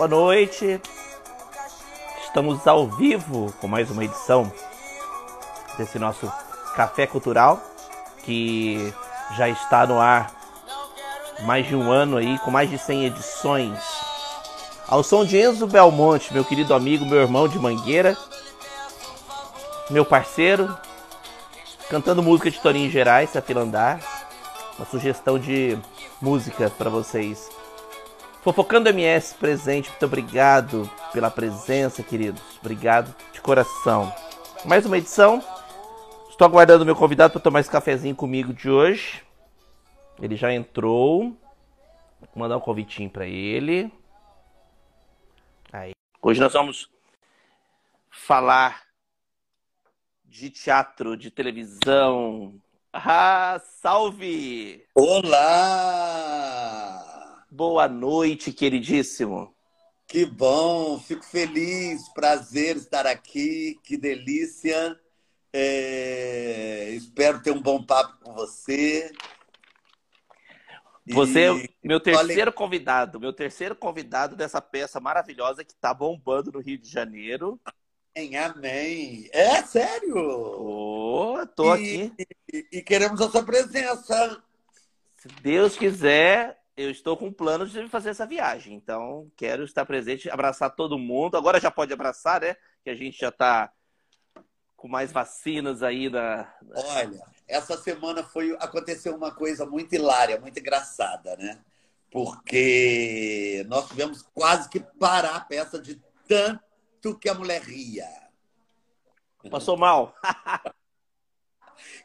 Boa noite. Estamos ao vivo com mais uma edição desse nosso Café Cultural que já está no ar mais de um ano aí, com mais de 100 edições. Ao som de Enzo Belmonte, meu querido amigo, meu irmão de Mangueira, meu parceiro, cantando música de Torinho Gerais, se Filandar. Uma sugestão de música para vocês. Fofocando MS presente, muito obrigado pela presença, queridos. Obrigado de coração. Mais uma edição. Estou aguardando meu convidado para tomar esse cafezinho comigo de hoje. Ele já entrou. Vou mandar um convitinho para ele. Aí. Hoje nós vamos falar de teatro, de televisão. Ah, salve! Olá! Boa noite, queridíssimo. Que bom, fico feliz, prazer estar aqui, que delícia. É... Espero ter um bom papo com você. Você é meu terceiro convidado, meu terceiro convidado dessa peça maravilhosa que está bombando no Rio de Janeiro. Amém, amém. É sério? Oh, tô e, aqui. E, e, queremos a sua presença. Se Deus quiser, eu estou com planos de fazer essa viagem. Então, quero estar presente, abraçar todo mundo. Agora já pode abraçar, né? Que a gente já está com mais vacinas aí da. Olha, essa semana foi aconteceu uma coisa muito hilária, muito engraçada, né? Porque nós tivemos quase que parar a peça de tanto tanto que a mulher ria. Passou mal.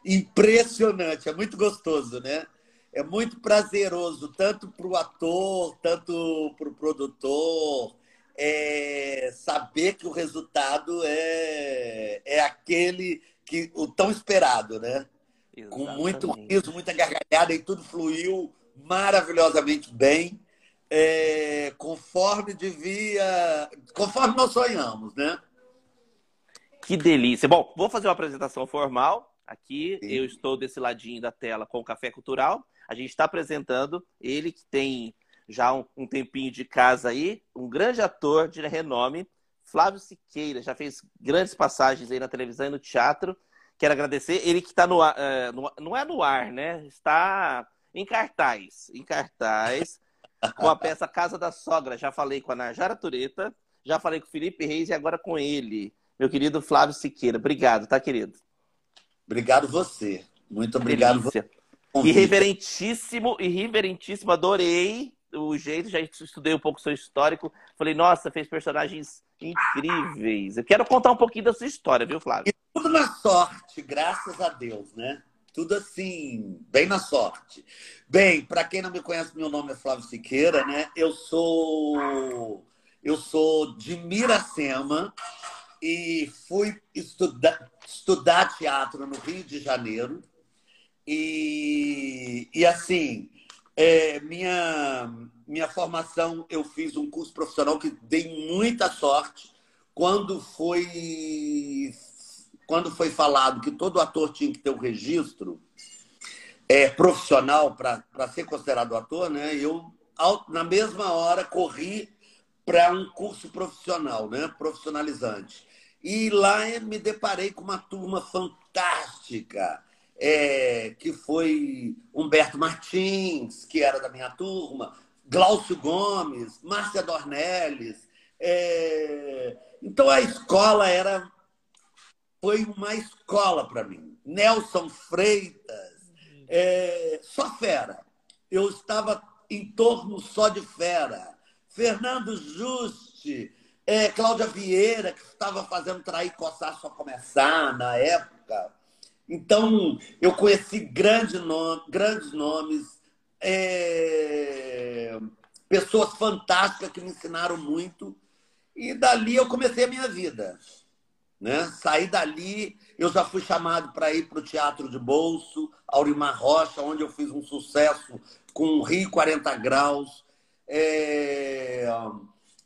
Impressionante, é muito gostoso, né? É muito prazeroso, tanto para o ator, tanto para o produtor, é saber que o resultado é, é aquele que o tão esperado, né? Exatamente. Com muito riso, muita gargalhada e tudo fluiu maravilhosamente bem é, conforme devia, conforme nós sonhamos, né? Que delícia. Bom, vou fazer uma apresentação formal. Aqui Sim. eu estou desse ladinho da tela com o Café Cultural. A gente está apresentando ele que tem já um, um, tempinho de casa aí, um grande ator de renome, Flávio Siqueira, já fez grandes passagens aí na televisão e no teatro. Quero agradecer. Ele que está no, uh, no, não é no ar, né? Está em cartaz, em cartaz com a peça Casa da Sogra. Já falei com a Narjara Tureta, já falei com o Felipe Reis e agora com ele, meu querido Flávio Siqueira. Obrigado, tá, querido? Obrigado você. Muito obrigado. Você. Irreverentíssimo, irreverentíssimo, adorei o jeito, já estudei um pouco o seu histórico. Falei, nossa, fez personagens incríveis. Eu quero contar um pouquinho da sua história, viu, Flávio? E tudo na sorte, graças a Deus, né? tudo assim, bem na sorte. Bem, para quem não me conhece, meu nome é Flávio Siqueira, né? Eu sou eu sou de Miracema e fui estudar, estudar teatro no Rio de Janeiro. E, e assim, é, minha, minha formação, eu fiz um curso profissional que dei muita sorte quando foi quando foi falado que todo ator tinha que ter um registro é, profissional para ser considerado ator, né? Eu, na mesma hora, corri para um curso profissional, né? profissionalizante. E lá me deparei com uma turma fantástica, é, que foi Humberto Martins, que era da minha turma, Glaucio Gomes, Márcia Dornelles. É... Então a escola era foi uma escola para mim. Nelson Freitas, é, só fera. Eu estava em torno só de fera. Fernando Juste, é, Cláudia Vieira, que estava fazendo Trair Coçar Só Começar na época. Então, eu conheci grande nome, grandes nomes, é, pessoas fantásticas que me ensinaram muito. E dali eu comecei a minha vida. Né? Saí dali, eu já fui chamado para ir para o Teatro de Bolso, Aurimar Rocha, onde eu fiz um sucesso com Rio 40 Graus, é...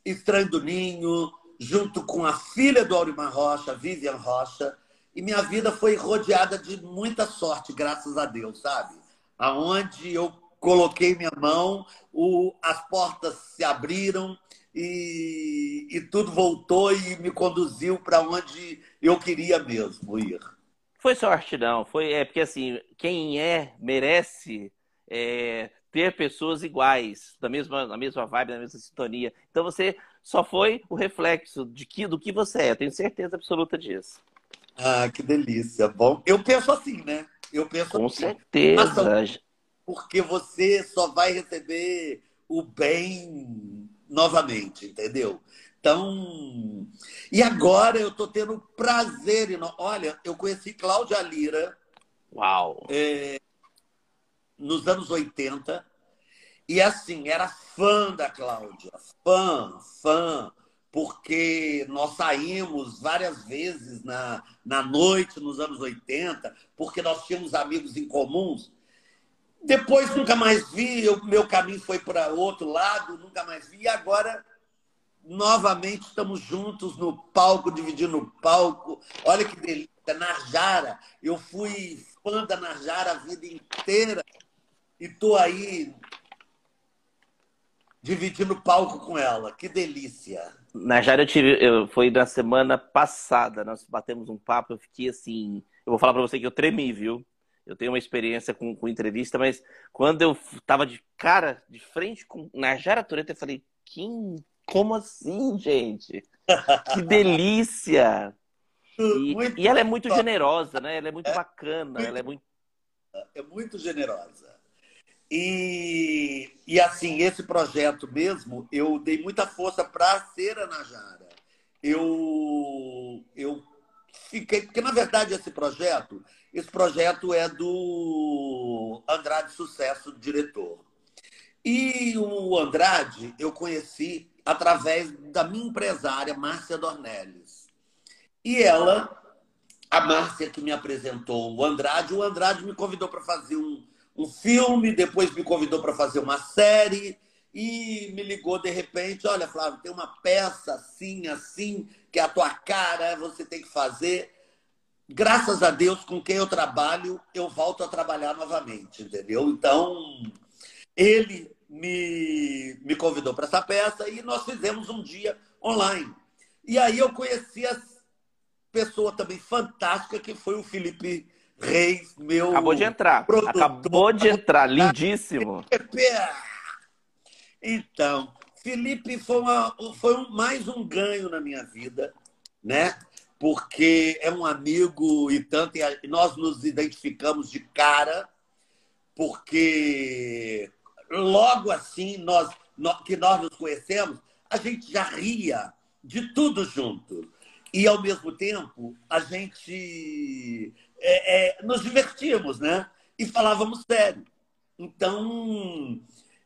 Estranho do Ninho, junto com a filha do Aurimar Rocha, Vivian Rocha, e minha vida foi rodeada de muita sorte, graças a Deus, sabe? Aonde eu coloquei minha mão, o... as portas se abriram, e, e tudo voltou e me conduziu para onde eu queria mesmo ir. Foi sorte, não. Foi, é porque assim, quem é, merece é, ter pessoas iguais, da mesma, na mesma vibe, na mesma sintonia. Então você só foi o reflexo de que, do que você é. Tenho certeza absoluta disso. Ah, que delícia. Bom, eu penso assim, né? Eu penso Com assim. certeza. Porque você só vai receber o bem novamente, entendeu? Então, e agora eu estou tendo prazer. Olha, eu conheci Cláudia Lira. Uau! É, nos anos 80. E assim, era fã da Cláudia. Fã, fã. Porque nós saímos várias vezes na, na noite, nos anos 80, porque nós tínhamos amigos em comuns. Depois nunca mais vi, meu caminho foi para outro lado, nunca mais vi. E agora novamente estamos juntos no palco, dividindo o palco. Olha que delícia, Narjara. Eu fui fã da Narjara a vida inteira e tô aí dividindo o palco com ela. Que delícia. Narjara, eu tive, eu, foi na semana passada, nós batemos um papo, eu fiquei assim. Eu vou falar para você que eu tremi, viu? Eu tenho uma experiência com, com entrevista, mas quando eu tava de cara, de frente com Narjara Tureta, eu falei, quem como assim, gente? Que delícia! E, e, ela é muito generosa, né? Ela é muito é, bacana, muito, ela é muito. É muito generosa. E, e assim, esse projeto mesmo, eu dei muita força para ser a Najara. Eu, eu fiquei. Porque, na verdade, esse projeto, esse projeto é do Andrade Sucesso, diretor. E o Andrade eu conheci através da minha empresária, Márcia Dornelles. E ela, a Márcia que me apresentou o Andrade, o Andrade me convidou para fazer um, um filme, depois me convidou para fazer uma série e me ligou de repente, olha, Flávio, tem uma peça assim, assim, que é a tua cara, você tem que fazer. Graças a Deus, com quem eu trabalho, eu volto a trabalhar novamente, entendeu? Então, ele me, me convidou para essa peça e nós fizemos um dia online. E aí eu conheci a pessoa também fantástica que foi o Felipe Reis, meu. Acabou de entrar. Produtor. Acabou de entrar, lindíssimo. Então, Felipe foi, uma, foi um, mais um ganho na minha vida, né? Porque é um amigo e tanto, e nós nos identificamos de cara, porque logo assim nós, que nós nos conhecemos, a gente já ria de tudo junto. E, ao mesmo tempo, a gente é, é, nos divertíamos, né? E falávamos sério. Então,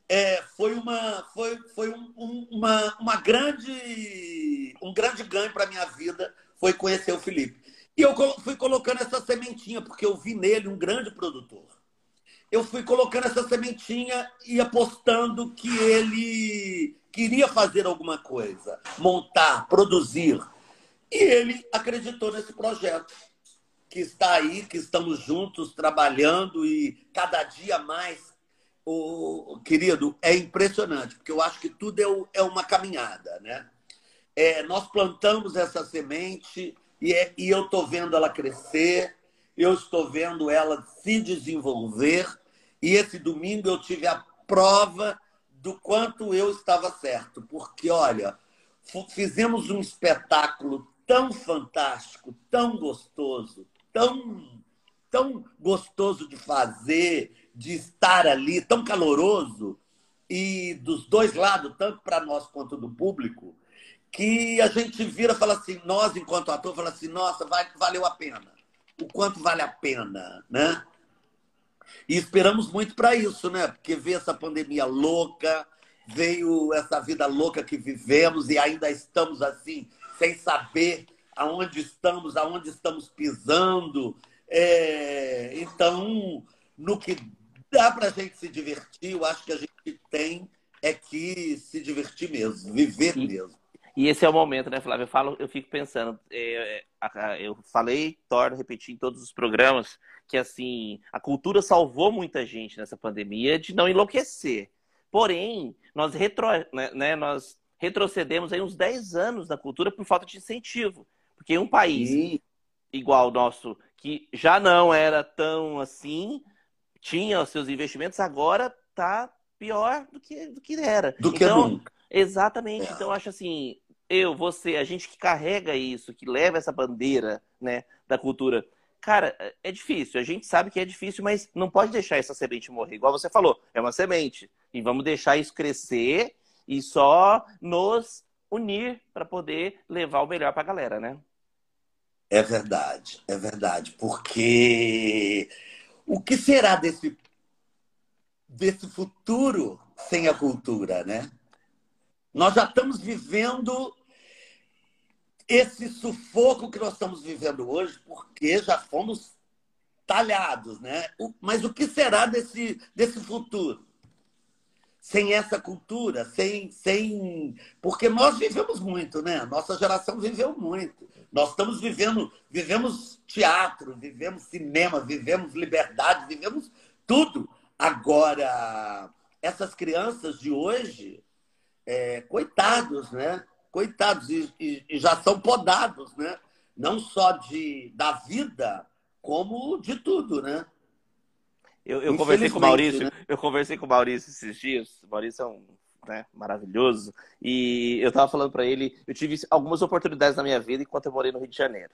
é, foi, uma, foi, foi um, um, uma, uma grande, um grande ganho para minha vida foi conhecer o Felipe. E eu fui colocando essa sementinha, porque eu vi nele um grande produtor eu fui colocando essa sementinha e apostando que ele queria fazer alguma coisa, montar, produzir. E ele acreditou nesse projeto, que está aí, que estamos juntos trabalhando e cada dia mais. O, querido, é impressionante, porque eu acho que tudo é, é uma caminhada, né? É, nós plantamos essa semente e, é, e eu estou vendo ela crescer, eu estou vendo ela se desenvolver e esse domingo eu tive a prova do quanto eu estava certo. Porque, olha, fizemos um espetáculo tão fantástico, tão gostoso, tão, tão gostoso de fazer, de estar ali, tão caloroso, e dos dois lados, tanto para nós quanto do público, que a gente vira e fala assim, nós, enquanto ator, fala assim, nossa, valeu a pena. O quanto vale a pena, né? E esperamos muito para isso, né? Porque veio essa pandemia louca, veio essa vida louca que vivemos e ainda estamos assim, sem saber aonde estamos, aonde estamos pisando. É... Então, no que dá para a gente se divertir, eu acho que a gente tem é que se divertir mesmo, viver e, mesmo. E esse é o momento, né, Flávio? Eu, falo, eu fico pensando, é, é eu falei, torno, repeti em todos os programas, que assim, a cultura salvou muita gente nessa pandemia de não enlouquecer. Porém, nós, retro, né, né, nós retrocedemos aí uns 10 anos da cultura por falta de incentivo. Porque um país Sim. igual o nosso, que já não era tão assim, tinha os seus investimentos, agora está pior do que, do que era. Do que então, nunca. Exatamente. É. Então, eu acho assim, eu, você, a gente que carrega isso, que leva essa bandeira né, da cultura, cara, é difícil. A gente sabe que é difícil, mas não pode deixar essa semente morrer. Igual você falou, é uma semente. E vamos deixar isso crescer e só nos unir para poder levar o melhor para a galera, né? É verdade, é verdade. Porque o que será desse, desse futuro sem a cultura, né? Nós já estamos vivendo esse sufoco que nós estamos vivendo hoje, porque já fomos talhados, né? Mas o que será desse, desse futuro? Sem essa cultura, sem, sem. Porque nós vivemos muito, né? Nossa geração viveu muito. Nós estamos vivendo, vivemos teatro, vivemos cinema, vivemos liberdade, vivemos tudo. Agora, essas crianças de hoje, é, coitados, né? coitados, e, e, e, já são podados, né? Não só de, da vida, como de tudo, né? Eu, eu conversei com o Maurício, né? eu conversei com o Maurício esses dias. O Maurício é um né, maravilhoso. E eu estava falando para ele, eu tive algumas oportunidades na minha vida enquanto eu morei no Rio de Janeiro.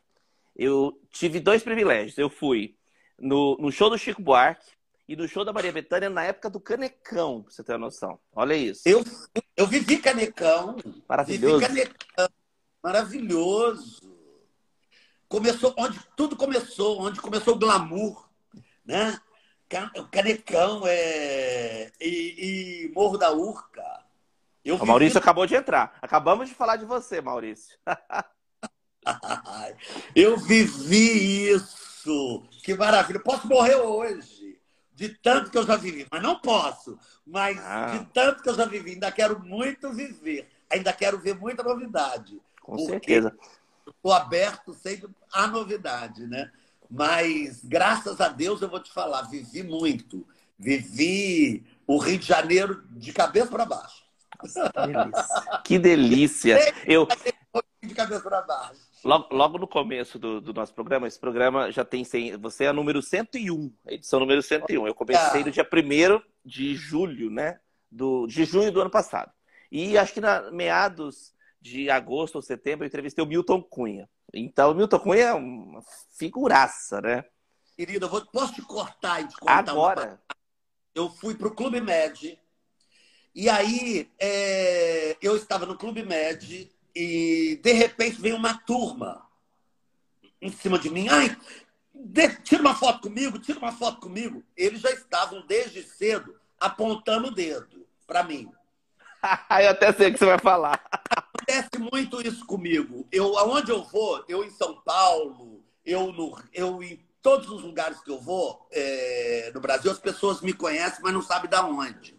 Eu tive dois privilégios. Eu fui no, no show do Chico Buarque, e do show da Maria Bethânia na época do Canecão, pra você ter uma noção. Olha isso. Eu, eu vivi Canecão. Maravilhoso. Vivi Canecão. Maravilhoso. Começou onde tudo começou, onde começou o glamour, né? O Canecão é... e, e Morro da Urca. Eu o Maurício acabou de entrar. Acabamos de falar de você, Maurício. eu vivi isso. Que maravilha. Posso morrer hoje de tanto que eu já vivi, mas não posso. Mas ah. de tanto que eu já vivi, ainda quero muito viver. Ainda quero ver muita novidade. Com certeza. Estou aberto sempre à novidade, né? Mas, graças a Deus, eu vou te falar, vivi muito. Vivi o Rio de Janeiro de cabeça para baixo. Nossa, que delícia. Que delícia. Eu... De cabeça para baixo. Logo, logo no começo do, do, nosso programa, esse programa já tem 100, você é a número 101, edição número 101. Eu comecei no dia 1 de julho, né? Do, de junho do ano passado. E acho que na meados de agosto ou setembro eu entrevistei o Milton Cunha. Então, Milton Cunha é uma figuraça, né? Querida, eu vou, posso te cortar e te contar Agora? Uma... Eu fui para o Clube Med. E aí, é... eu estava no Clube Med e de repente vem uma turma em cima de mim. Ai, tira uma foto comigo, tira uma foto comigo. Eles já estavam desde cedo apontando o dedo para mim. eu até sei o que você vai falar. Acontece muito isso comigo. Eu, aonde eu vou, eu em São Paulo, eu, no, eu em todos os lugares que eu vou é, no Brasil, as pessoas me conhecem, mas não sabem da onde.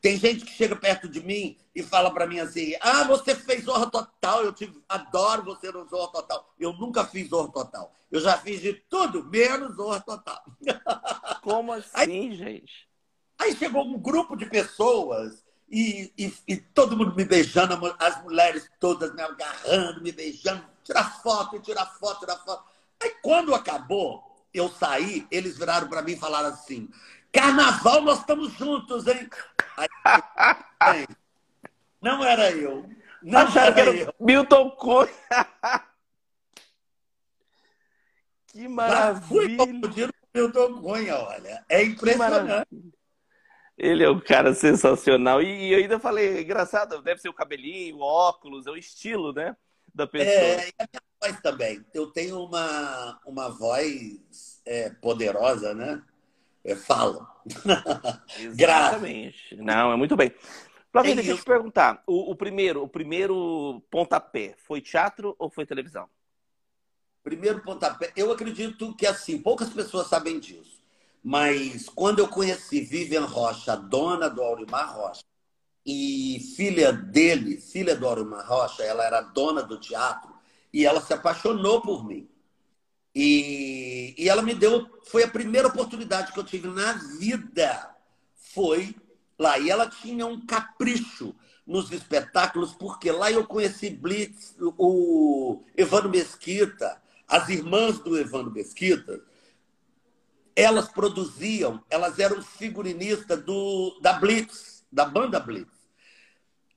Tem gente que chega perto de mim e fala para mim assim: Ah, você fez Zorra Total, eu te adoro você no Zorra Total. Eu nunca fiz Zorra Total. Eu já fiz de tudo, menos Zorra Total. Como assim, aí, gente? Aí chegou um grupo de pessoas e, e, e, todo mundo me beijando, as mulheres todas me agarrando, me beijando, tirar foto, tirar foto, tirar foto. Aí quando acabou, eu saí, eles viraram para mim e falaram assim: Carnaval, nós estamos juntos, hein? Aí, não era eu. Não Acharam era que era eu. Milton Cunha. que maravilha. Já Milton Cunha, olha. É impressionante. Ele é um cara sensacional. E eu ainda falei, engraçado, deve ser o cabelinho, o óculos, é o estilo, né? Da pessoa. É, e a minha voz também. Eu tenho uma, uma voz é, poderosa, né? é, falam. Exatamente. Não, é muito bem. Flávio, é deixa eu te perguntar. O, o, primeiro, o primeiro pontapé foi teatro ou foi televisão? Primeiro pontapé, eu acredito que assim, poucas pessoas sabem disso. Mas quando eu conheci Vivian Rocha, dona do Aurimar Rocha, e filha dele, filha do Aurimar Rocha, ela era dona do teatro, e ela se apaixonou por mim. E, e ela me deu, foi a primeira oportunidade que eu tive na vida. Foi lá. E ela tinha um capricho nos espetáculos, porque lá eu conheci Blitz, o Evandro Mesquita, as irmãs do Evandro Mesquita, elas produziam, elas eram figurinistas do, da Blitz, da banda Blitz.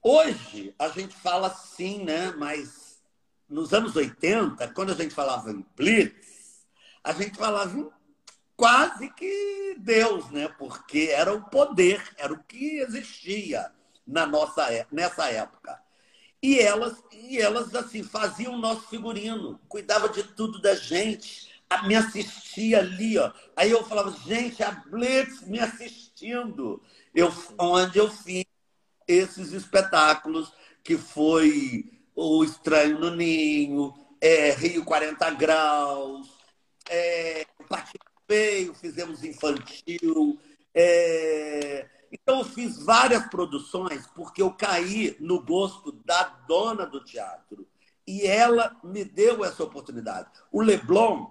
Hoje a gente fala assim, né? Mas nos anos 80, quando a gente falava em Blitz, a gente falava em quase que Deus, né? Porque era o poder, era o que existia na nossa é, nessa época. E elas, e elas assim faziam o nosso figurino, cuidava de tudo da gente, me assistia ali, ó. Aí eu falava, gente, a Blitz me assistindo. Eu, onde eu fiz esses espetáculos, que foi O Estranho no Ninho, é, Rio 40 Graus, é, Feio, fizemos infantil. É... Então, eu fiz várias produções porque eu caí no gosto da dona do teatro. E ela me deu essa oportunidade. O Leblon,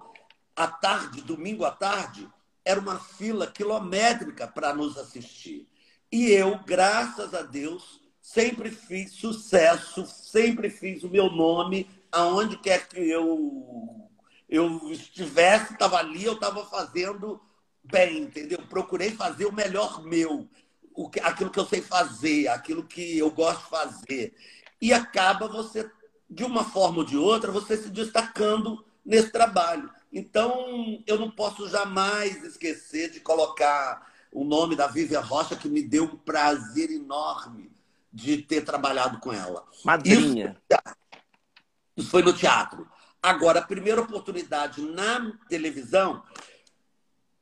à tarde, domingo à tarde, era uma fila quilométrica para nos assistir. E eu, graças a Deus, sempre fiz sucesso, sempre fiz o meu nome aonde quer que eu eu estivesse, estava ali, eu estava fazendo bem, entendeu? Procurei fazer o melhor meu, o que, aquilo que eu sei fazer, aquilo que eu gosto de fazer. E acaba você, de uma forma ou de outra, você se destacando nesse trabalho. Então, eu não posso jamais esquecer de colocar o nome da Vivian Rocha, que me deu um prazer enorme de ter trabalhado com ela. Madrinha. Isso, isso foi no teatro. Agora, a primeira oportunidade na televisão,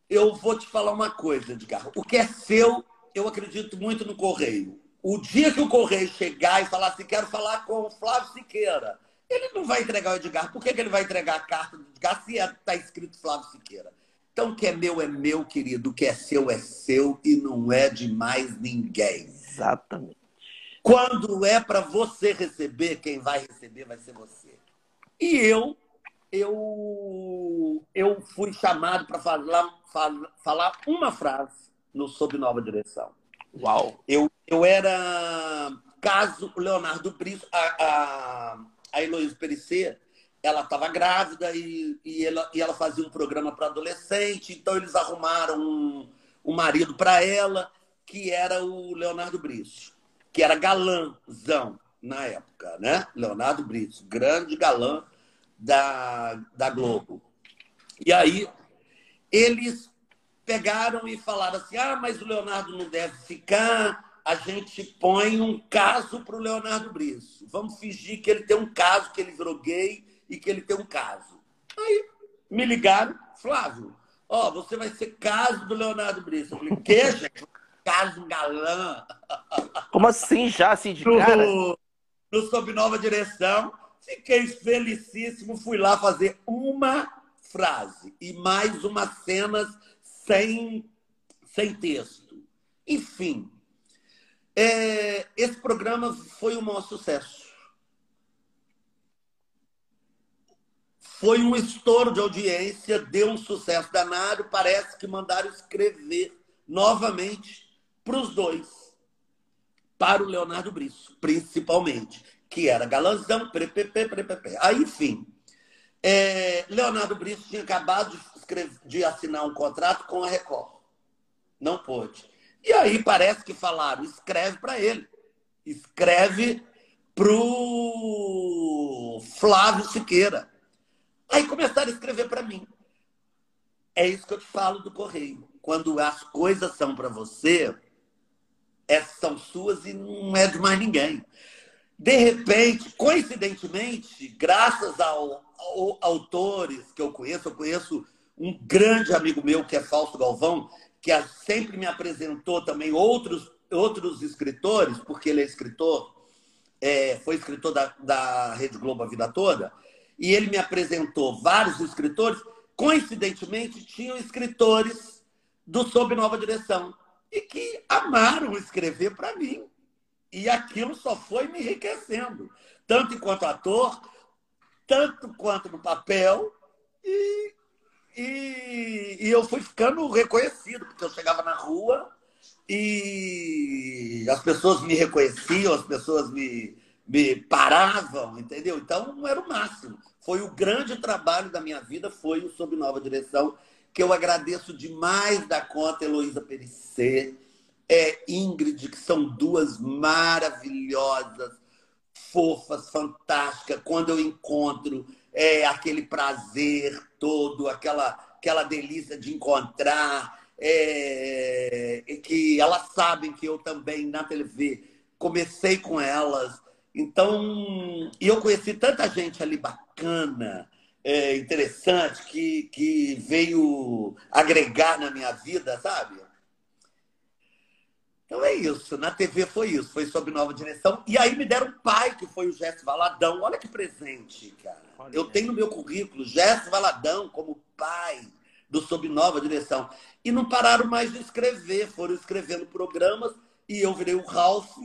eu vou te falar uma coisa, Edgar. O que é seu, eu acredito muito no Correio. O dia que o Correio chegar e falar assim, quero falar com o Flávio Siqueira, ele não vai entregar o Edgar. Por que, que ele vai entregar a carta do Edgar se está escrito Flávio Siqueira? Então, o que é meu é meu, querido. O que é seu é seu e não é de mais ninguém. Exatamente. Quando é para você receber, quem vai receber vai ser você. E eu, eu, eu fui chamado para falar, falar uma frase no Sob Nova Direção. Uau! Eu, eu era caso Leonardo Brice, a, a, a Heloísa Perissé, ela estava grávida e, e, ela, e ela fazia um programa para adolescente, então eles arrumaram um, um marido para ela, que era o Leonardo Brice, que era galãzão na época, né? Leonardo Brice, grande galã da, da Globo. E aí eles pegaram e falaram assim: ah, mas o Leonardo não deve ficar, a gente põe um caso para o Leonardo Briço. Vamos fingir que ele tem um caso, que ele virou gay e que ele tem um caso. Aí me ligaram, Flávio, ó, oh, você vai ser caso do Leonardo Briço. Eu falei, que, gente? Caso galã. Como assim, já assim de cara? No, no Sob Nova Direção. Fiquei felicíssimo, fui lá fazer uma frase e mais umas cenas sem, sem texto. Enfim, é, esse programa foi um maior sucesso. Foi um estouro de audiência, deu um sucesso danado. Parece que mandaram escrever novamente para os dois. Para o Leonardo Brisso, principalmente que era galanzão, prepepe, prepepe. Aí, enfim, é, Leonardo Brito tinha acabado de, escrever, de assinar um contrato com a Record. Não pôde. E aí parece que falaram, escreve para ele. Escreve pro Flávio Siqueira. Aí começaram a escrever para mim. É isso que eu te falo do correio. Quando as coisas são para você, são suas e não é de mais ninguém. De repente, coincidentemente, graças ao, ao, autores que eu conheço, eu conheço um grande amigo meu que é Fausto Galvão, que sempre me apresentou também outros, outros escritores, porque ele é escritor, é, foi escritor da, da Rede Globo a vida toda, e ele me apresentou vários escritores, coincidentemente tinham escritores do Sob Nova Direção, e que amaram escrever para mim. E aquilo só foi me enriquecendo, tanto enquanto ator, tanto quanto no papel, e, e, e eu fui ficando reconhecido, porque eu chegava na rua, e as pessoas me reconheciam, as pessoas me, me paravam, entendeu? Então era o máximo. Foi o grande trabalho da minha vida, foi o Sob Nova Direção, que eu agradeço demais da conta, Heloísa Perissé, é Ingrid, que são duas maravilhosas, fofas, fantásticas. Quando eu encontro é aquele prazer todo, aquela, aquela delícia de encontrar, é, que elas sabem que eu também na TV comecei com elas. Então, e eu conheci tanta gente ali bacana, é, interessante, que, que veio agregar na minha vida, sabe? Então é isso. Na TV foi isso. Foi sob nova direção. E aí me deram um pai, que foi o Gesto Valadão. Olha que presente, cara. Olha eu tenho no meu currículo Gesto Valadão como pai do Sob Nova Direção. E não pararam mais de escrever. Foram escrevendo programas. E eu virei o Ralph,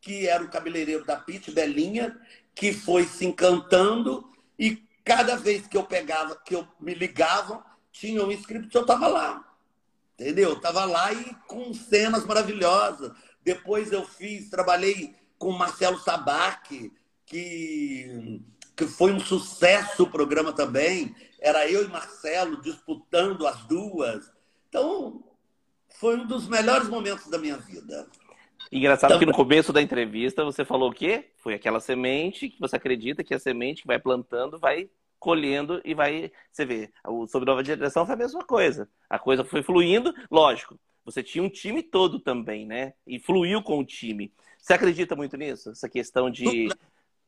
que era o cabeleireiro da Pete Belinha, que foi se encantando. E cada vez que eu pegava, que eu me ligavam, tinha um inscrito, eu estava lá. Entendeu? Tava lá e com cenas maravilhosas. Depois eu fiz, trabalhei com Marcelo Sabac, que, que foi um sucesso o programa também. Era eu e Marcelo disputando as duas. Então, foi um dos melhores momentos da minha vida. Engraçado então, que no começo da entrevista você falou o quê? Foi aquela semente que você acredita que a semente que vai plantando vai colhendo e vai. Você vê, o Sobre Nova Direção foi a mesma coisa. A coisa foi fluindo, lógico. Você tinha um time todo também, né? E fluiu com o time. Você acredita muito nisso? Essa questão de.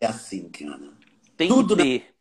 É assim, cara. Tem Tudo que ter.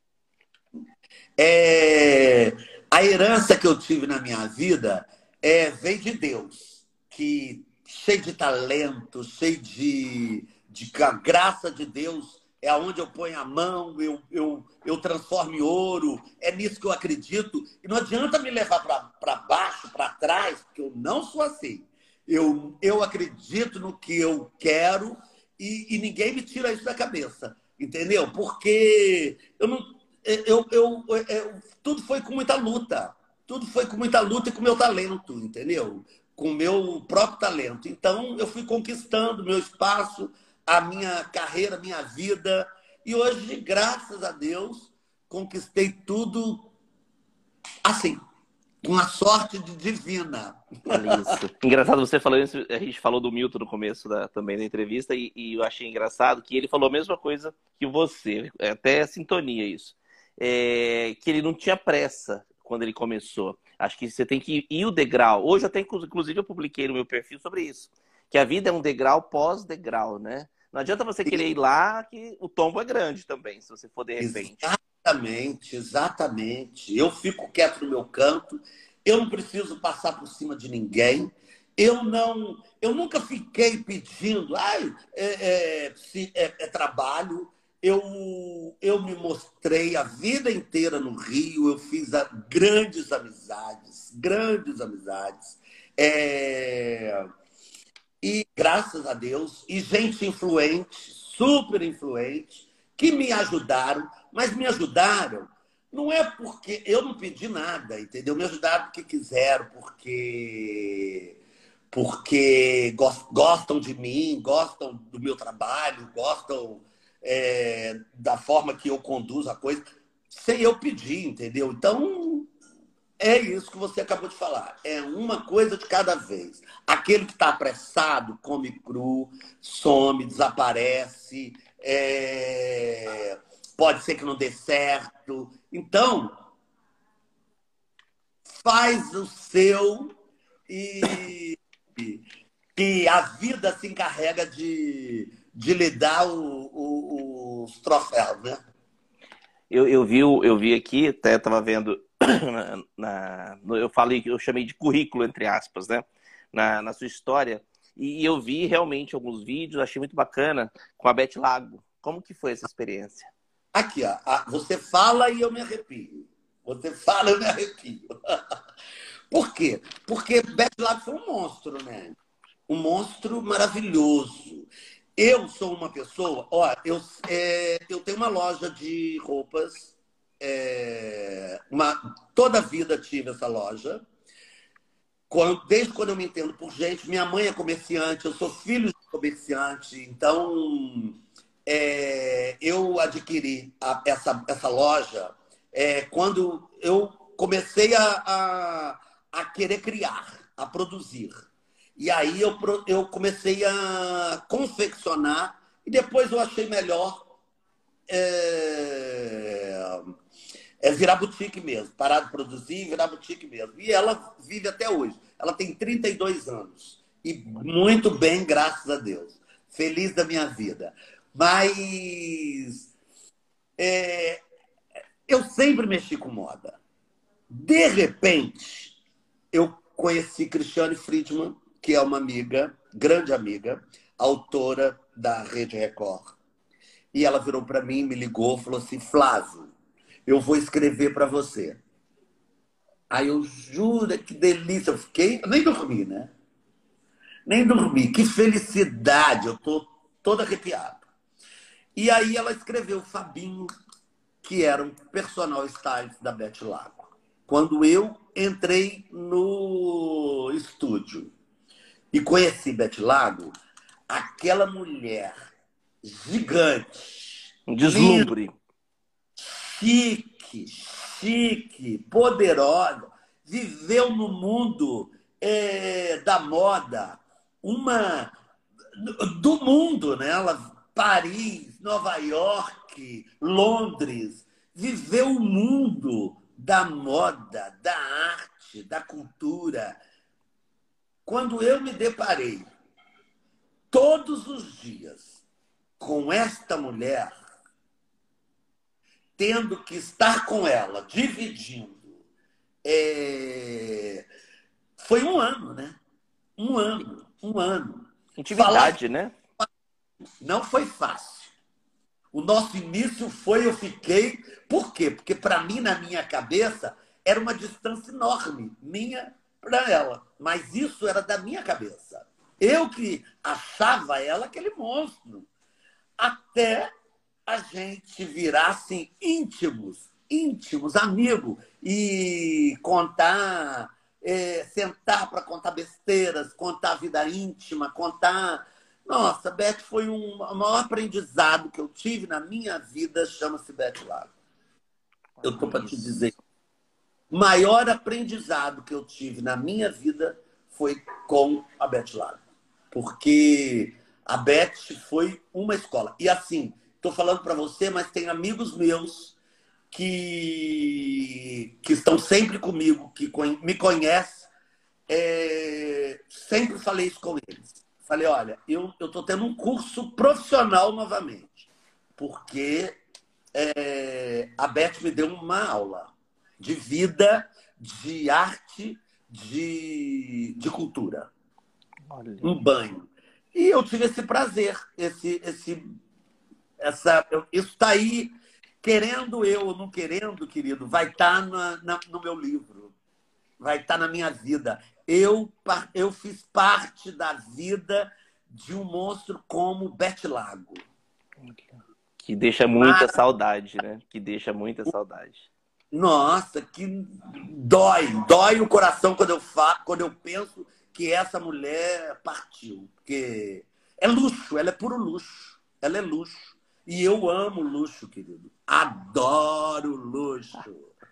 É... A herança que eu tive na minha vida é veio de Deus, que cheio de talento, cheio de, de graça de Deus, é aonde eu ponho a mão, eu, eu, eu transformo em ouro, é nisso que eu acredito. E não adianta me levar para baixo, para trás, porque eu não sou assim. Eu, eu acredito no que eu quero e, e ninguém me tira isso da cabeça, entendeu? Porque eu não, eu, eu, eu, tudo foi com muita luta. Tudo foi com muita luta e com meu talento, entendeu? Com o meu próprio talento. Então, eu fui conquistando meu espaço, a minha carreira, a minha vida. E hoje, graças a Deus, conquistei tudo assim, com a sorte divina. Isso. Engraçado você falando isso, a gente falou do Milton no começo da, também da entrevista, e, e, eu achei engraçado que ele falou a mesma coisa que você, é até sintonia isso. É, que ele não tinha pressa quando ele começou. Acho que você tem que ir o degrau. Hoje até, inclusive, eu publiquei no meu perfil sobre isso. Que a vida é um degrau pós-degrau, né? Não adianta você querer ir lá que o tombo é grande também, se você for de repente. Exatamente, exatamente. Eu fico quieto no meu canto, eu não preciso passar por cima de ninguém. Eu não, eu nunca fiquei pedindo, ai, é, é, é, é trabalho. Eu, eu me mostrei a vida inteira no Rio, eu fiz grandes amizades, grandes amizades. É, e graças a Deus, e gente influente, super influente, que me ajudaram, mas me ajudaram não é porque eu não pedi nada, entendeu? Me ajudaram porque quiseram, porque porque gostam de mim, gostam do meu trabalho, gostam é, da forma que eu conduzo a coisa, sem eu pedir, entendeu? Então é isso que você acabou de falar. É uma coisa de cada vez. Aquele que está apressado, come cru, some, desaparece, é... pode ser que não dê certo. Então, faz o seu e que a vida se encarrega de, de lhe dar o, o, os troféus, né? Eu, eu, vi, eu vi aqui, até estava vendo na, na, eu falei eu chamei de currículo entre aspas, né? Na, na sua história e eu vi realmente alguns vídeos, achei muito bacana com a Beth Lago. Como que foi essa experiência? Aqui, ó, você fala e eu me arrepio. Você fala e eu me arrepio. Por quê? Porque Beth Lago foi um monstro, né? Um monstro maravilhoso. Eu sou uma pessoa, ó, eu, é, eu tenho uma loja de roupas é, uma, toda a vida tive essa loja. quando, desde quando eu me entendo por gente, minha mãe é comerciante, eu sou filho de comerciante, então é, eu adquiri a, essa, essa loja é, quando eu comecei a, a, a, querer criar, a produzir. E aí eu, eu comecei a confeccionar e depois eu achei melhor é, é virar boutique mesmo, parar de produzir e virar boutique mesmo. E ela vive até hoje. Ela tem 32 anos. E muito bem, graças a Deus. Feliz da minha vida. Mas é, eu sempre mexi com moda. De repente, eu conheci Cristiane Friedman, que é uma amiga, grande amiga, autora da Rede Record. E ela virou para mim, me ligou, falou assim: Flávio, eu vou escrever para você. Aí eu juro que delícia, eu fiquei, nem dormi, né? Nem dormi, que felicidade, eu tô todo arrepiado. E aí ela escreveu Fabinho, que era um personal stylist da Beth Lago. Quando eu entrei no estúdio e conheci Beth Lago, aquela mulher gigante, um deslumbre, chique, chique, poderosa, viveu no mundo é, da moda, uma do mundo, né? Ela, Paris, Nova York, Londres, viveu o mundo da moda, da arte, da cultura. Quando eu me deparei todos os dias com esta mulher, tendo que estar com ela, dividindo. É... Foi um ano, né? Um ano, um ano. Intimidade, Falar... né? Não foi fácil. O nosso início foi, eu fiquei. Por quê? Porque para mim, na minha cabeça, era uma distância enorme, minha para ela. Mas isso era da minha cabeça. Eu que achava ela aquele monstro. Até a gente virasse íntimos, íntimos, amigos, e contar, é, sentar para contar besteiras, contar a vida íntima, contar. Nossa, Beth foi um, o maior aprendizado que eu tive na minha vida, chama-se Beth Lago. Eu estou para te dizer. Maior aprendizado que eu tive na minha vida foi com a Beth Lago. Porque a Beth foi uma escola. E assim, Estou falando para você, mas tem amigos meus que, que estão sempre comigo, que me conhecem. É, sempre falei isso com eles. Falei, olha, eu estou tendo um curso profissional novamente, porque é, a Beth me deu uma aula de vida, de arte, de, de cultura. Olha. Um banho. E eu tive esse prazer, esse, esse essa, isso está aí, querendo eu ou não querendo, querido, vai estar tá no meu livro, vai estar tá na minha vida. Eu, eu fiz parte da vida de um monstro como Bete Lago. Que deixa muita saudade, né? Que deixa muita saudade. Nossa, que dói, dói o coração quando eu falo, quando eu penso que essa mulher partiu, porque é luxo, ela é puro luxo, ela é luxo. E eu amo luxo, querido. Adoro luxo.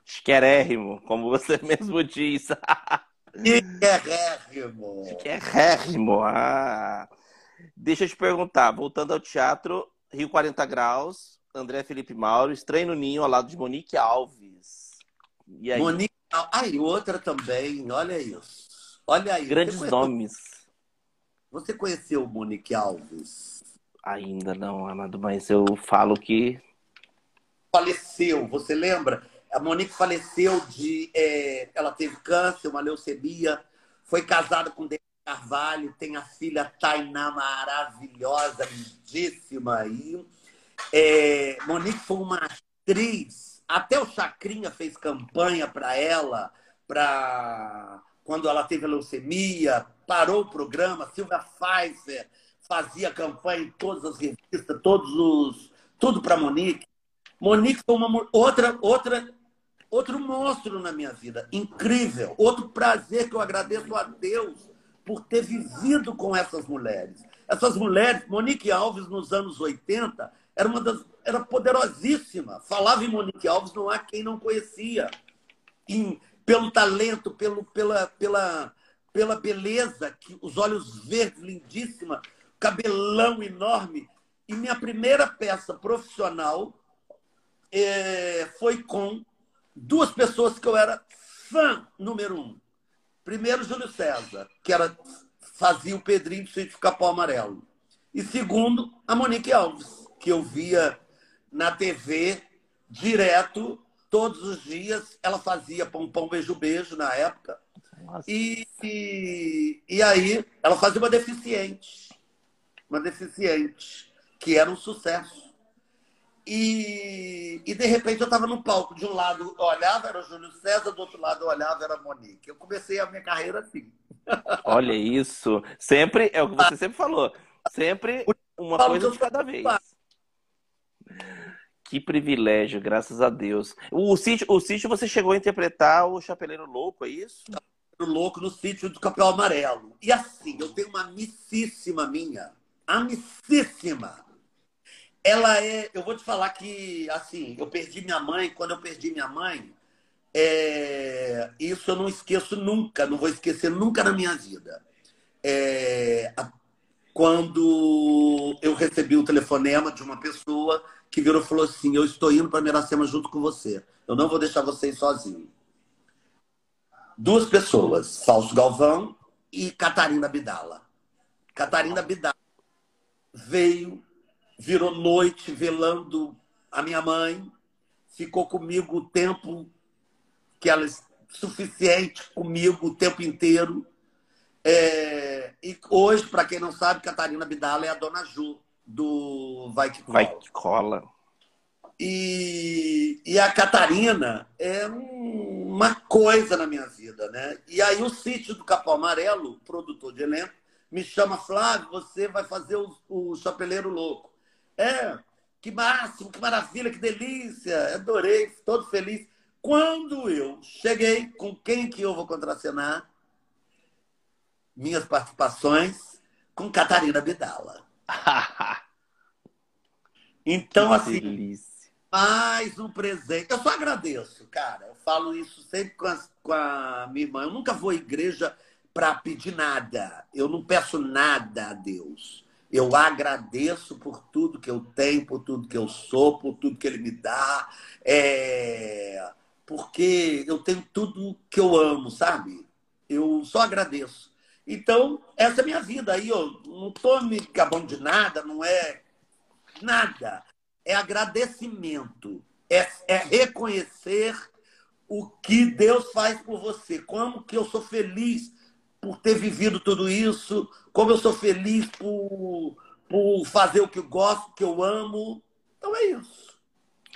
Esquerérrimo, como você mesmo diz. Esquerérrimo. Esquerérrimo. Ah. Deixa eu te perguntar, voltando ao teatro, Rio 40 Graus, André Felipe Mauro, Estranho no Ninho, ao lado de Monique Alves. E aí? Monique Ah, e outra também, olha isso. Olha aí. Grandes você nomes. Você conheceu Monique Alves? Ainda não, Amado, mas eu falo que. Faleceu, você lembra? A Monique faleceu de. É, ela teve câncer, uma leucemia, foi casada com Denis Carvalho, tem a filha Tainá maravilhosa, lindíssima aí. É, Monique foi uma atriz, até o Chacrinha fez campanha para ela, para quando ela teve a leucemia, parou o programa, Silvia Pfeiffer fazia campanha em todas as revistas, todos os tudo para Monique. Monique foi uma outra outra outro monstro na minha vida, incrível. Outro prazer que eu agradeço a Deus por ter vivido com essas mulheres. Essas mulheres, Monique Alves, nos anos 80, era uma das era poderosíssima. Falava em Monique Alves, não há quem não conhecia. Em, pelo talento, pelo, pela, pela, pela beleza, que, os olhos verdes, lindíssima, cabelão enorme. E minha primeira peça profissional é, foi com duas pessoas que eu era fã número um. Primeiro, Júlio César, que era, fazia o Pedrinho do Sítio Capão Amarelo. E segundo, a Monique Alves, que eu via na TV direto, todos os dias. Ela fazia Pão Pão Beijo Beijo na época. E, e, e aí ela fazia uma deficiente. Uma deficiente, que era um sucesso. E, e de repente eu estava no palco. De um lado eu olhava, era o Júlio César, do outro lado eu olhava, era a Monique. Eu comecei a minha carreira assim. Olha isso. Sempre, é o que você sempre falou. Sempre uma coisa de cada vez. Que privilégio, graças a Deus. O sítio, o sítio você chegou a interpretar o Chapeleiro Louco, é isso? Chapeleiro Louco no sítio do Capel Amarelo. E assim, eu tenho uma amicíssima minha, amicíssima. Ela é, eu vou te falar que, assim, eu perdi minha mãe, quando eu perdi minha mãe, é, isso eu não esqueço nunca, não vou esquecer nunca na minha vida. É, quando eu recebi o telefonema de uma pessoa que virou e falou assim: Eu estou indo para Miracema junto com você. Eu não vou deixar você ir sozinho. Duas pessoas, Falso Galvão e Catarina Bidala. Catarina Bidala veio, virou noite velando a minha mãe, ficou comigo o tempo que ela suficiente comigo o tempo inteiro. É, e hoje, para quem não sabe, Catarina Bidala é a dona Ju do Vai Que Cola. Vai Que Cola. E, e a Catarina é uma coisa na minha vida, né? E aí o sítio do Capão Amarelo, produtor de elenco, me chama, Flávio, você vai fazer o, o Chapeleiro Louco. É, que máximo, que maravilha, que delícia, adorei, todo feliz. Quando eu cheguei, com quem que eu vou contracenar? Minhas participações com Catarina Bidala. então, que assim, delícia. mais um presente. Eu só agradeço, cara. Eu falo isso sempre com a, com a minha irmã. Eu nunca vou à igreja para pedir nada. Eu não peço nada a Deus. Eu agradeço por tudo que eu tenho, por tudo que eu sou, por tudo que Ele me dá. É... Porque eu tenho tudo que eu amo, sabe? Eu só agradeço. Então, essa é a minha vida. Aí eu não estou me gabando de nada, não é nada. É agradecimento. É, é, reconhecer o que Deus faz por você. Como que eu sou feliz por ter vivido tudo isso. Como eu sou feliz por, por fazer o que eu gosto, que eu amo. Então é isso.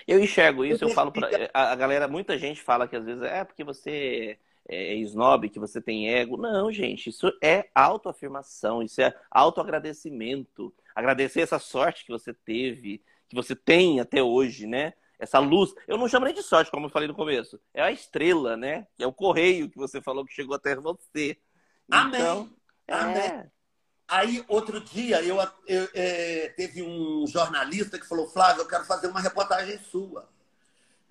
Eu enxergo isso, eu falo para a galera, muita gente fala que às vezes é porque você é, é snob, que você tem ego. Não, gente, isso é autoafirmação, isso é autoagradecimento. Agradecer essa sorte que você teve, que você tem até hoje, né? Essa luz. Eu não chamo nem de sorte, como eu falei no começo. É a estrela, né? É o correio que você falou que chegou até você. Amém. Então, Amém. É... Aí, outro dia, eu, eu é, teve um jornalista que falou: Flávio, eu quero fazer uma reportagem sua.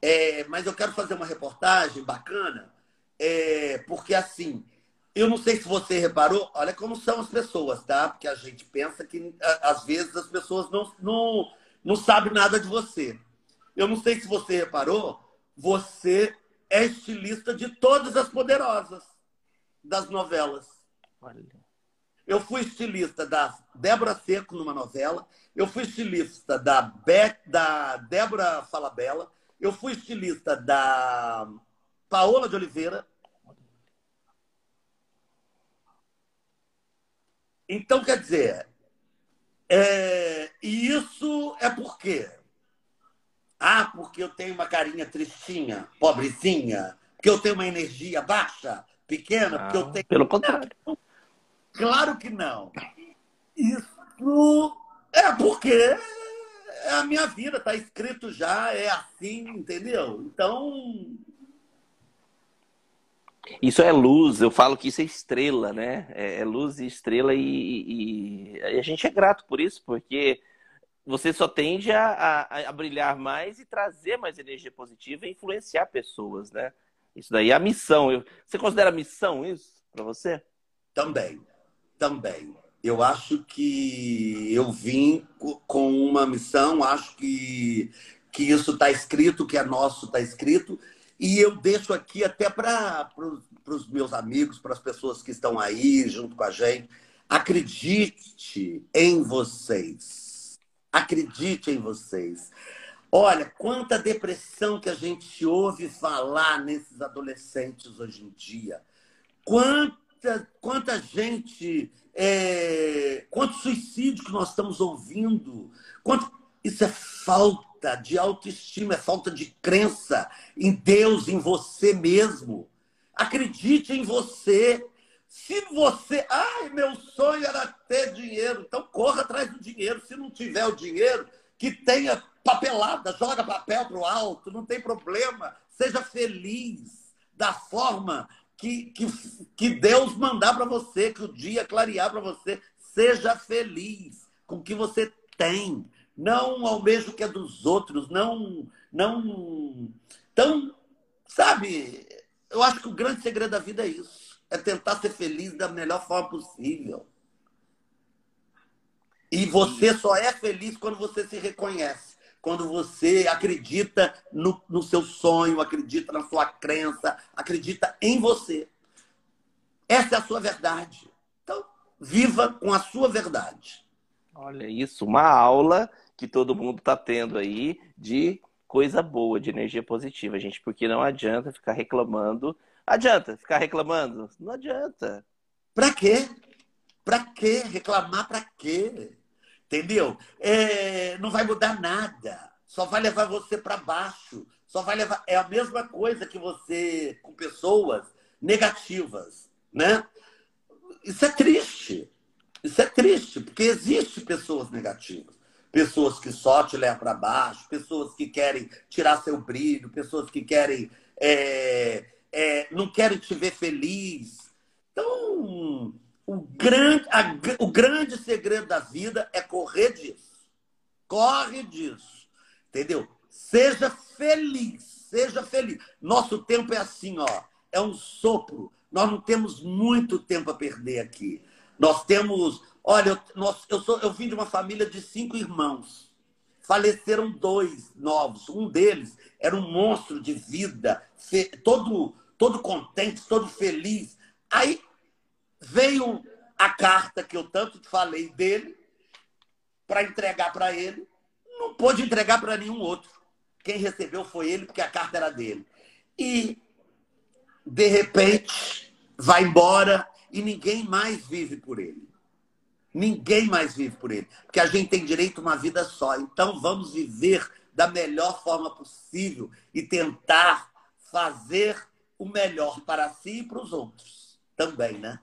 É, mas eu quero fazer uma reportagem bacana é, porque assim, eu não sei se você reparou, olha como são as pessoas, tá? Porque a gente pensa que às vezes as pessoas não, não, não sabem nada de você. Eu não sei se você reparou, você é estilista de todas as poderosas das novelas. Olha. Eu fui estilista da Débora Seco numa novela, eu fui estilista da, Be da Débora Falabella, eu fui estilista da Paola de Oliveira. Então, quer dizer, é, e isso é por quê? Ah, porque eu tenho uma carinha tristinha, pobrezinha, porque eu tenho uma energia baixa, pequena, porque eu tenho. Pelo contrário. Claro que não. Isso é porque é a minha vida, está escrito já, é assim, entendeu? Então, Isso é luz, eu falo que isso é estrela, né? É, é luz e estrela, e, e, a gente é grato por isso, porque você só tende a, a, a, brilhar mais e trazer mais energia positiva e influenciar pessoas, né? Isso daí é a missão. Você considera missão isso para você? Também, também. Eu acho que eu vim com uma missão, acho que, que isso está escrito, que é nosso está escrito, e eu deixo aqui até para os meus amigos, para as pessoas que estão aí junto com a gente. Acredite em vocês. Acredite em vocês. Olha, quanta depressão que a gente ouve falar nesses adolescentes hoje em dia. Quanta, quanta gente, é, quanto suicídio que nós estamos ouvindo. Quanto, isso é falta de autoestima, é falta de crença em Deus, em você mesmo. Acredite em você. Se você. Ai, meu sonho era ter dinheiro. Então corra atrás do dinheiro. Se não tiver o dinheiro, que tenha papelada, joga papel para o alto, não tem problema. Seja feliz da forma que, que, que Deus mandar para você, que o dia clarear para você. Seja feliz com o que você tem. Não ao mesmo que é dos outros. Não. não Então, sabe, eu acho que o grande segredo da vida é isso. É tentar ser feliz da melhor forma possível. E você só é feliz quando você se reconhece quando você acredita no, no seu sonho, acredita na sua crença, acredita em você. Essa é a sua verdade. Então, viva com a sua verdade. Olha isso, uma aula que todo mundo está tendo aí de coisa boa, de energia positiva, gente, porque não adianta ficar reclamando. Adianta ficar reclamando? Não adianta. Pra quê? Pra quê? Reclamar pra quê? Entendeu? É, não vai mudar nada. Só vai levar você para baixo. Só vai levar. É a mesma coisa que você com pessoas negativas, né? Isso é triste. Isso é triste, porque existe pessoas negativas. Pessoas que só te levam para baixo, pessoas que querem tirar seu brilho, pessoas que querem. É, é, não querem te ver feliz. Então, o grande, a, o grande segredo da vida é correr disso. Corre disso. Entendeu? Seja feliz. Seja feliz. Nosso tempo é assim, ó. É um sopro. Nós não temos muito tempo a perder aqui. Nós temos. Olha, eu, nós, eu, sou, eu vim de uma família de cinco irmãos. Faleceram dois novos. Um deles era um monstro de vida, todo, todo contente, todo feliz. Aí veio a carta que eu tanto falei dele para entregar para ele. Não pôde entregar para nenhum outro. Quem recebeu foi ele, porque a carta era dele. E, de repente, vai embora e ninguém mais vive por ele. Ninguém mais vive por ele. Porque a gente tem direito a uma vida só. Então, vamos viver da melhor forma possível e tentar fazer o melhor para si e para os outros também, né?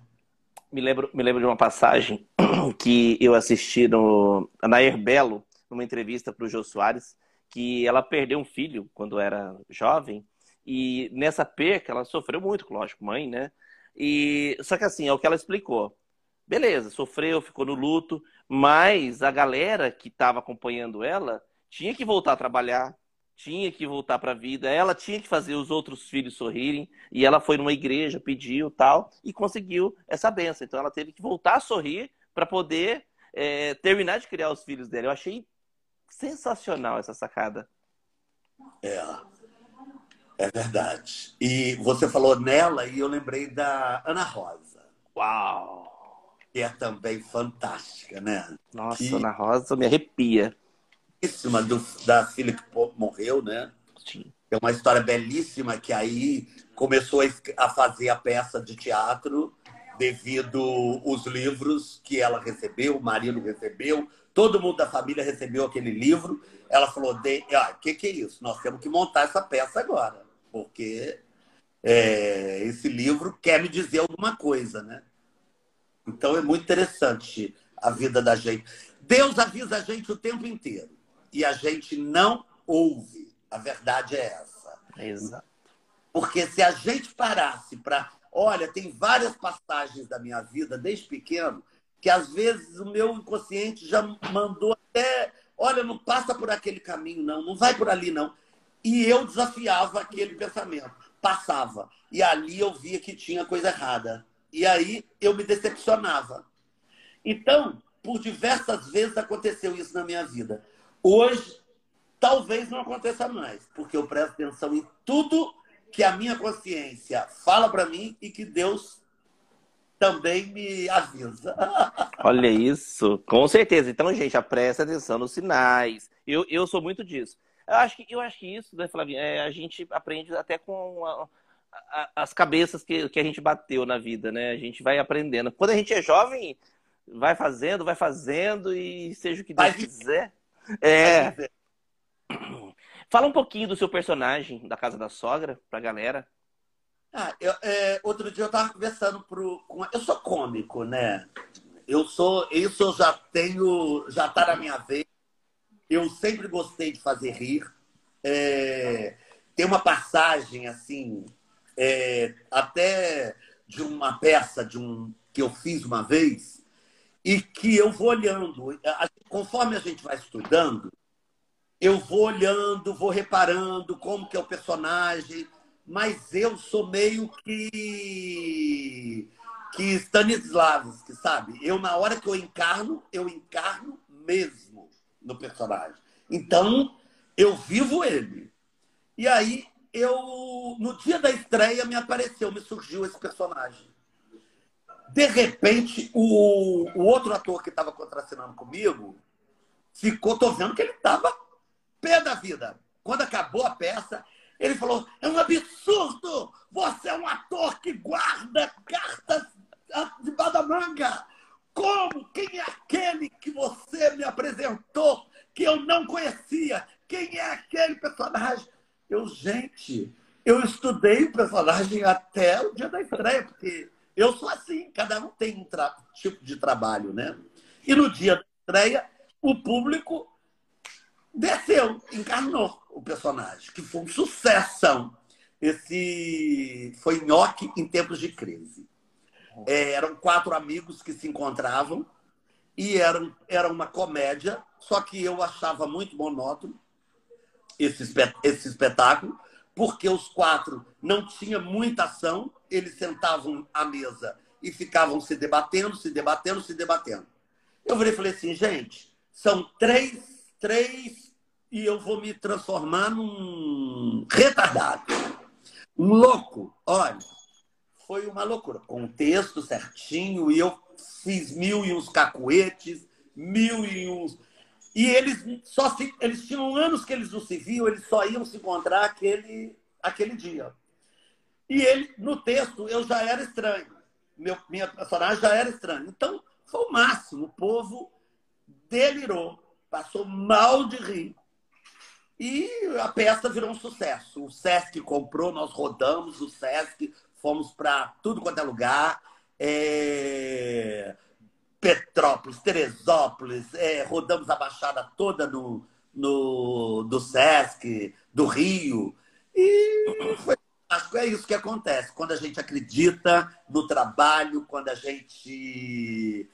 me lembro, me lembro de uma passagem que eu assisti no, na Belo, numa entrevista para o Jô Soares, que ela perdeu um filho quando era jovem, e nessa perca ela sofreu muito, lógico, mãe, né? E só que assim, é o que ela explicou. Beleza, sofreu, ficou no luto, mas a galera que estava acompanhando ela tinha que voltar a trabalhar, tinha que voltar para a vida, ela tinha que fazer os outros filhos sorrirem, e ela foi numa igreja, pediu tal, e conseguiu essa benção. Então ela teve que voltar a sorrir para poder é, terminar de criar os filhos dela. Eu achei sensacional essa sacada. É, é verdade. E você falou nela e eu lembrei da Ana Rosa. Uau! Que é também fantástica, né? Nossa, que... Ana Rosa me arrepia belíssima do, da filha que morreu, né? Sim. É uma história belíssima que aí começou a fazer a peça de teatro devido os livros que ela recebeu, o marido recebeu, todo mundo da família recebeu aquele livro. Ela falou: "O ah, que, que é isso? Nós temos que montar essa peça agora, porque é, esse livro quer me dizer alguma coisa, né? Então é muito interessante a vida da gente. Deus avisa a gente o tempo inteiro e a gente não ouve. A verdade é essa. Exato. Porque se a gente parasse para. Olha, tem várias passagens da minha vida, desde pequeno, que às vezes o meu inconsciente já mandou até. Olha, não passa por aquele caminho, não, não vai por ali, não. E eu desafiava aquele pensamento, passava. E ali eu via que tinha coisa errada. E aí eu me decepcionava. Então, por diversas vezes aconteceu isso na minha vida. Hoje, talvez não aconteça mais, porque eu presto atenção em tudo que a minha consciência fala para mim e que Deus também me avisa. Olha isso, com certeza. Então, gente, presta atenção nos sinais. Eu, eu sou muito disso. Eu acho que, eu acho que isso, né, Flavinha, é, a gente aprende até com a, a, as cabeças que, que a gente bateu na vida, né? A gente vai aprendendo. Quando a gente é jovem, vai fazendo, vai fazendo e seja o que Deus vai quiser. É. Fala um pouquinho do seu personagem da Casa da Sogra pra galera. Ah, eu, é, outro dia eu tava conversando pro, com. Eu sou cômico, né? Eu sou. Isso eu já tenho. Já tá na minha vez. Eu sempre gostei de fazer rir. É, tem uma passagem, assim, é, até de uma peça de um, que eu fiz uma vez, e que eu vou olhando. Conforme a gente vai estudando, eu vou olhando, vou reparando como que é o personagem, mas eu sou meio que que Stanislavski, sabe? Eu na hora que eu encarno, eu encarno mesmo no personagem. Então, eu vivo ele. E aí eu no dia da estreia me apareceu, me surgiu esse personagem. De repente, o, o outro ator que estava contracenando comigo ficou, tô vendo que ele estava pé da vida. Quando acabou a peça, ele falou: é um absurdo! Você é um ator que guarda cartas debaixo da manga! Como? Quem é aquele que você me apresentou que eu não conhecia? Quem é aquele personagem? Eu, gente, eu estudei o personagem até o dia da estreia, porque eu sou assim, cada um tem um tipo de trabalho, né? E no dia da estreia, o público desceu, encarnou o personagem, que foi um sucesso. Esse foi Nhoque em tempos de crise. É, eram quatro amigos que se encontravam e eram, era uma comédia, só que eu achava muito monótono esse, esse espetáculo, porque os quatro não tinha muita ação, eles sentavam à mesa e ficavam se debatendo, se debatendo, se debatendo. Eu virei e falei assim, gente, são três três e eu vou me transformar num retardado. Um louco. Olha, foi uma loucura. Com o texto certinho, e eu fiz mil e uns cacuetes, mil e uns. E eles só se, eles tinham anos que eles não se viam, eles só iam se encontrar aquele, aquele dia. E ele, no texto, eu já era estranho. Meu, minha personagem já era estranho. Então, foi o máximo. O povo delirou passou mal de rir. E a peça virou um sucesso. O Sesc comprou, nós rodamos o Sesc, fomos para tudo quanto é lugar. É... Petrópolis, Teresópolis, é, rodamos a Baixada toda no, no, do Sesc, do Rio. E foi, acho que é isso que acontece. Quando a gente acredita no trabalho, quando a gente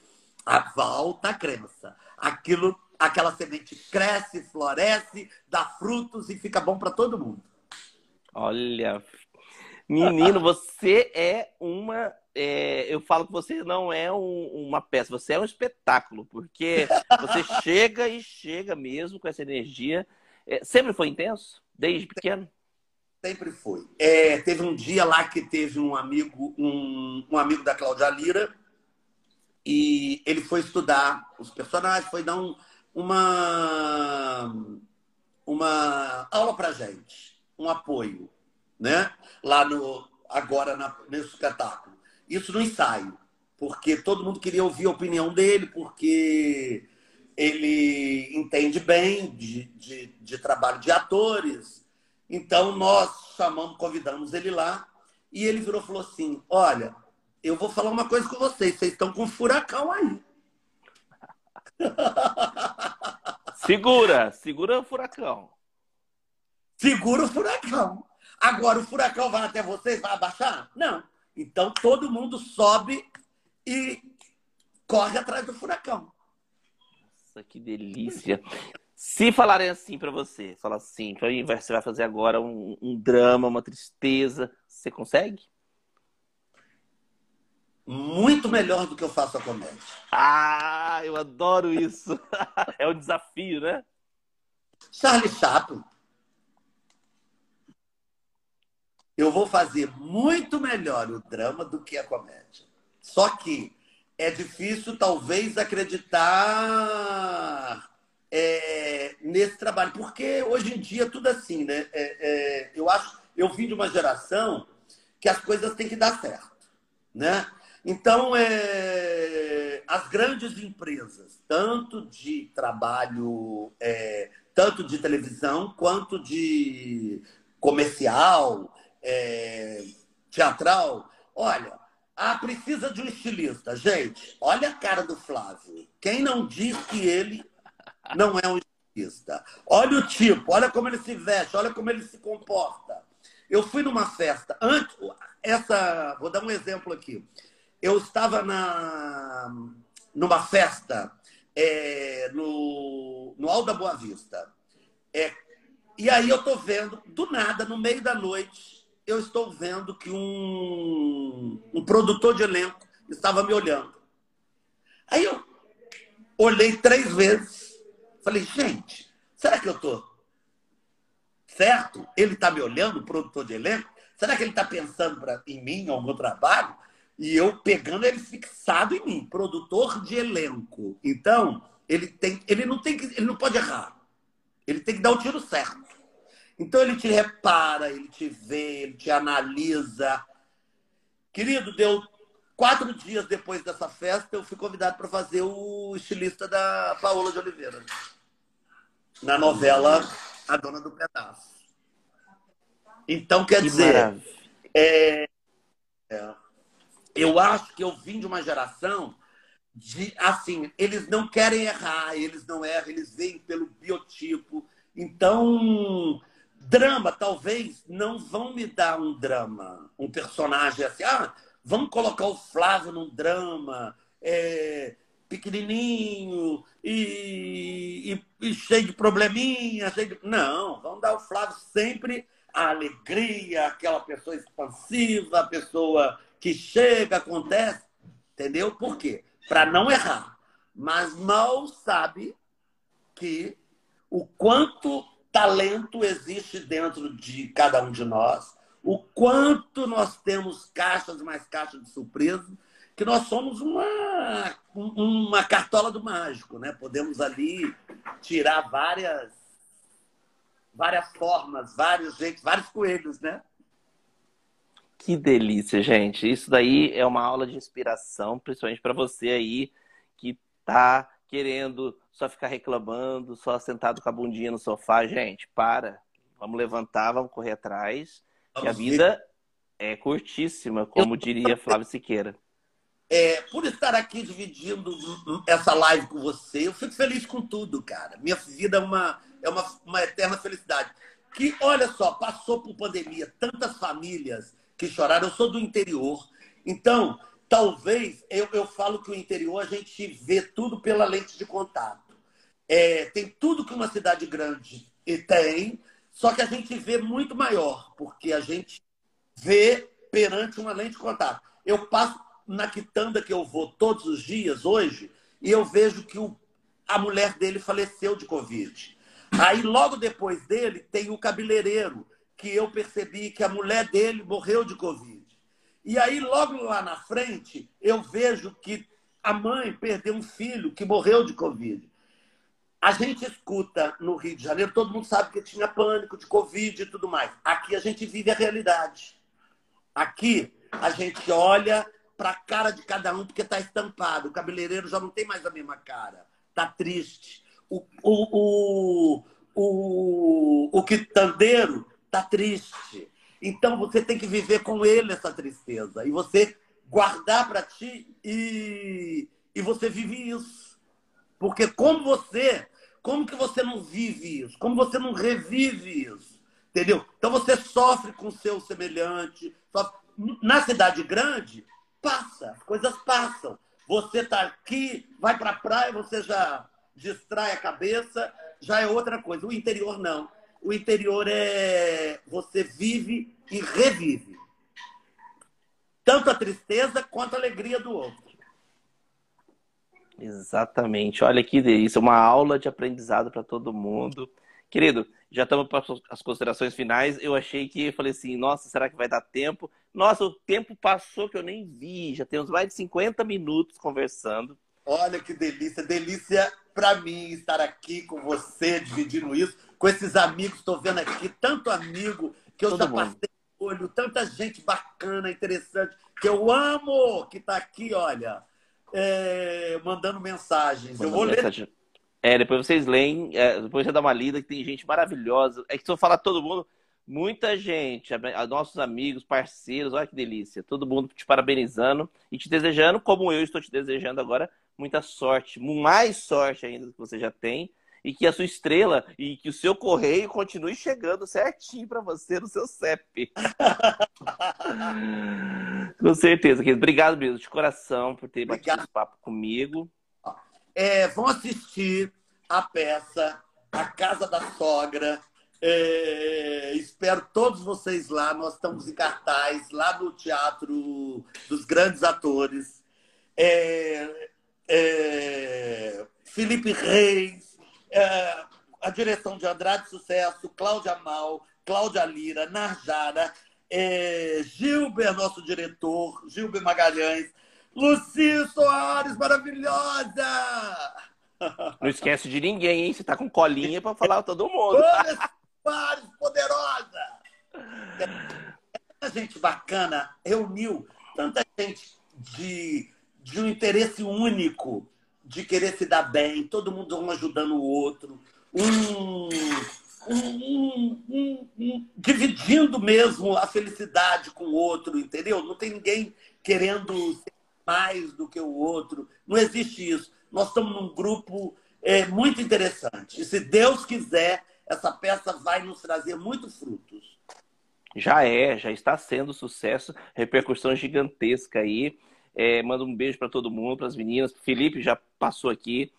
volta a crença. Aquilo aquela semente cresce, floresce, dá frutos e fica bom para todo mundo. Olha, menino, você é uma. É, eu falo que você não é um, uma peça, você é um espetáculo, porque você chega e chega mesmo com essa energia. É, sempre foi intenso, desde pequeno? Sempre foi. É, teve um dia lá que teve um amigo, um, um amigo da Cláudia Lira, e ele foi estudar os personagens, foi dar um, uma, uma aula para gente, um apoio, né? Lá no agora na, nesse espetáculo. Isso no ensaio, porque todo mundo queria ouvir a opinião dele, porque ele entende bem de, de, de trabalho de atores. Então nós chamamos, convidamos ele lá e ele virou e falou assim: Olha, eu vou falar uma coisa com vocês, vocês estão com um furacão aí. Segura, segura o furacão. Segura o furacão. Agora, o furacão vai até vocês, vai abaixar? Não. Então, todo mundo sobe e corre atrás do furacão. Nossa, que delícia. Se falarem assim para você, fala assim, você vai fazer agora um, um drama, uma tristeza, você consegue? Muito melhor do que eu faço a comédia. Ah, eu adoro isso. é um desafio, né? Charlie Chaplin. Eu vou fazer muito melhor o drama do que a comédia. Só que é difícil, talvez, acreditar é, nesse trabalho. Porque hoje em dia tudo assim, né? É, é, eu acho, eu vim de uma geração que as coisas têm que dar certo, né? Então, é, as grandes empresas, tanto de trabalho, é, tanto de televisão quanto de comercial, é, teatral, olha, ah, precisa de um estilista. Gente, olha a cara do Flávio. Quem não diz que ele não é um estilista? Olha o tipo, olha como ele se veste, olha como ele se comporta. Eu fui numa festa, antes, essa, vou dar um exemplo aqui. Eu estava na, numa festa é, no, no Alto da Boa Vista. É, e aí eu tô vendo, do nada, no meio da noite, eu estou vendo que um, um produtor de elenco estava me olhando. Aí eu olhei três vezes. Falei, gente, será que eu tô certo? Ele está me olhando, o produtor de elenco? Será que ele está pensando pra, em mim, ao meu trabalho? E eu pegando ele fixado em mim, produtor de elenco. Então, ele, tem, ele, não, tem que, ele não pode errar. Ele tem que dar o tiro certo. Então ele te repara, ele te vê, ele te analisa. Querido, deu quatro dias depois dessa festa, eu fui convidado para fazer o estilista da Paola de Oliveira. Na novela A Dona do Pedaço. Então, quer que dizer, é, é, eu acho que eu vim de uma geração de, assim, eles não querem errar, eles não erram, eles veem pelo biotipo. Então, Drama, talvez não vão me dar um drama, um personagem assim, ah, vamos colocar o Flávio num drama, é, pequenininho e, e, e, cheio de probleminha. Cheio de... Não, vamos dar ao Flávio sempre a alegria, aquela pessoa expansiva, a pessoa que chega, acontece, entendeu? Por quê? Para não errar. Mas mal sabe que o quanto talento existe dentro de cada um de nós, o quanto nós temos caixas mais caixas de surpresa, que nós somos uma, uma cartola do mágico, né? Podemos ali tirar várias várias formas, vários jeitos, vários coelhos, né? Que delícia, gente. Isso daí é uma aula de inspiração, principalmente para você aí que tá querendo só ficar reclamando, só sentado com a bundinha no sofá. Gente, para. Vamos levantar, vamos correr atrás. Vamos que a vida ver. é curtíssima, como diria Flávio Siqueira. É, por estar aqui dividindo essa live com você, eu fico feliz com tudo, cara. Minha vida é uma, é uma, uma eterna felicidade. Que, olha só, passou por pandemia, tantas famílias que choraram. Eu sou do interior. Então, Talvez, eu, eu falo que o interior a gente vê tudo pela lente de contato. É, tem tudo que uma cidade grande tem, só que a gente vê muito maior, porque a gente vê perante uma lente de contato. Eu passo na quitanda que eu vou todos os dias hoje e eu vejo que o, a mulher dele faleceu de Covid. Aí, logo depois dele, tem o cabeleireiro, que eu percebi que a mulher dele morreu de Covid. E aí, logo lá na frente, eu vejo que a mãe perdeu um filho que morreu de Covid. A gente escuta no Rio de Janeiro, todo mundo sabe que tinha pânico de Covid e tudo mais. Aqui a gente vive a realidade. Aqui a gente olha para a cara de cada um porque está estampado. O cabeleireiro já não tem mais a mesma cara. Está triste. O, o, o, o, o quitandeiro está triste. Então você tem que viver com ele essa tristeza e você guardar para ti e, e você vive isso. Porque como você, como que você não vive isso? Como você não revive isso? Entendeu? Então você sofre com o seu semelhante. Sofre. Na cidade grande, passa, as coisas passam. Você está aqui, vai para a praia, você já distrai a cabeça, já é outra coisa. O interior não. O interior é você vive e revive. Tanto a tristeza quanto a alegria do outro. Exatamente. Olha que delícia, uma aula de aprendizado para todo mundo. Querido, já estamos para as considerações finais. Eu achei que, falei assim, nossa, será que vai dar tempo? Nossa, o tempo passou que eu nem vi. Já temos mais de 50 minutos conversando. Olha que delícia, delícia para mim estar aqui com você, dividindo isso, com esses amigos. Estou vendo aqui tanto amigo que eu Todo já passei olho, tanta gente bacana, interessante, que eu amo, que está aqui, olha, é, mandando mensagens. Mandando eu vou mensagem. ler é, depois vocês leem, é, depois você dá uma lida que tem gente maravilhosa. É que se eu falar todo mundo, muita gente, nossos amigos, parceiros, olha que delícia. Todo mundo te parabenizando e te desejando, como eu estou te desejando agora, muita sorte, mais sorte ainda do que você já tem. E que a sua estrela e que o seu correio continue chegando certinho para você no seu CEP. Com certeza, querido. Obrigado mesmo, de coração, por ter Obrigado. batido esse papo comigo é, vão assistir a peça A Casa da Sogra. É, espero todos vocês lá. Nós estamos em cartaz lá no Teatro dos Grandes Atores. É, é, Felipe Reis, é, a direção de Andrade Sucesso, Cláudia Mal, Cláudia Lira, Narjara, é, Gilber, nosso diretor, Gilber Magalhães, Luci Soares, maravilhosa! Não esquece de ninguém, hein? Você tá com colinha para falar todo mundo. Soares, poderosa! Tanta gente bacana reuniu tanta gente de, de um interesse único, de querer se dar bem, todo mundo um ajudando o outro, um, um, um, dividindo mesmo a felicidade com o outro, entendeu? Não tem ninguém querendo ser mais do que o outro. Não existe isso. Nós estamos num grupo é, muito interessante. E se Deus quiser, essa peça vai nos trazer muitos frutos. Já é, já está sendo sucesso, repercussão gigantesca aí. É, manda um beijo para todo mundo, para as meninas. Felipe já passou aqui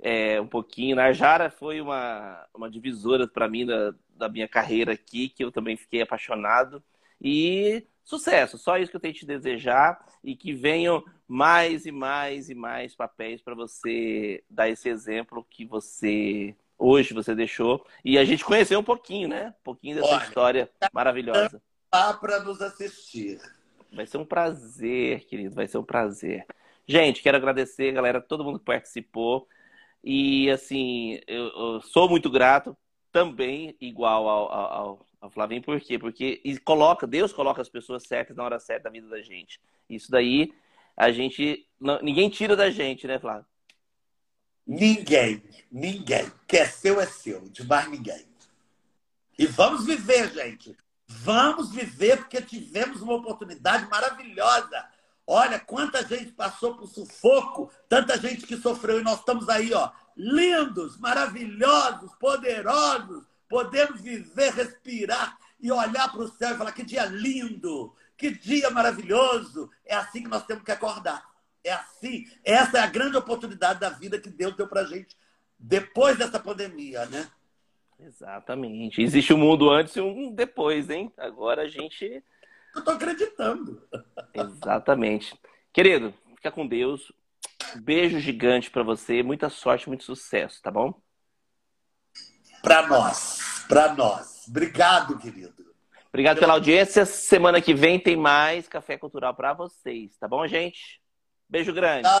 é, um pouquinho. Narjara foi uma, uma divisora para mim da, da minha carreira aqui, que eu também fiquei apaixonado. E sucesso, só isso que eu tenho que te desejar e que venham mais e mais e mais papéis para você dar esse exemplo que você hoje você deixou e a gente conhecer um pouquinho, né? Um pouquinho dessa Olha, história maravilhosa. Tá para nos assistir. Vai ser um prazer, querido, vai ser um prazer. Gente, quero agradecer, galera, todo mundo que participou. E assim, eu, eu sou muito grato também, igual ao, ao, ao Flavinho, por quê? Porque coloca, Deus coloca as pessoas certas na hora certa da vida da gente. Isso daí a gente. Não, ninguém tira da gente, né, Flávio? Ninguém, ninguém. Que é seu é seu, de mais ninguém. E vamos viver, gente. Vamos viver porque tivemos uma oportunidade maravilhosa. Olha quanta gente passou por sufoco, tanta gente que sofreu e nós estamos aí, ó, lindos, maravilhosos, poderosos, podendo viver, respirar e olhar para o céu e falar que dia lindo, que dia maravilhoso. É assim que nós temos que acordar. É assim. Essa é a grande oportunidade da vida que Deus deu para gente depois dessa pandemia, né? Exatamente. Existe um mundo antes e um depois, hein? Agora a gente. Eu tô acreditando. Exatamente. Querido, fica com Deus. Beijo gigante para você. Muita sorte, muito sucesso, tá bom? Para nós, para nós. Obrigado, querido. Obrigado pela audiência. Semana que vem tem mais Café Cultural para vocês, tá bom, gente? Beijo grande. Tá.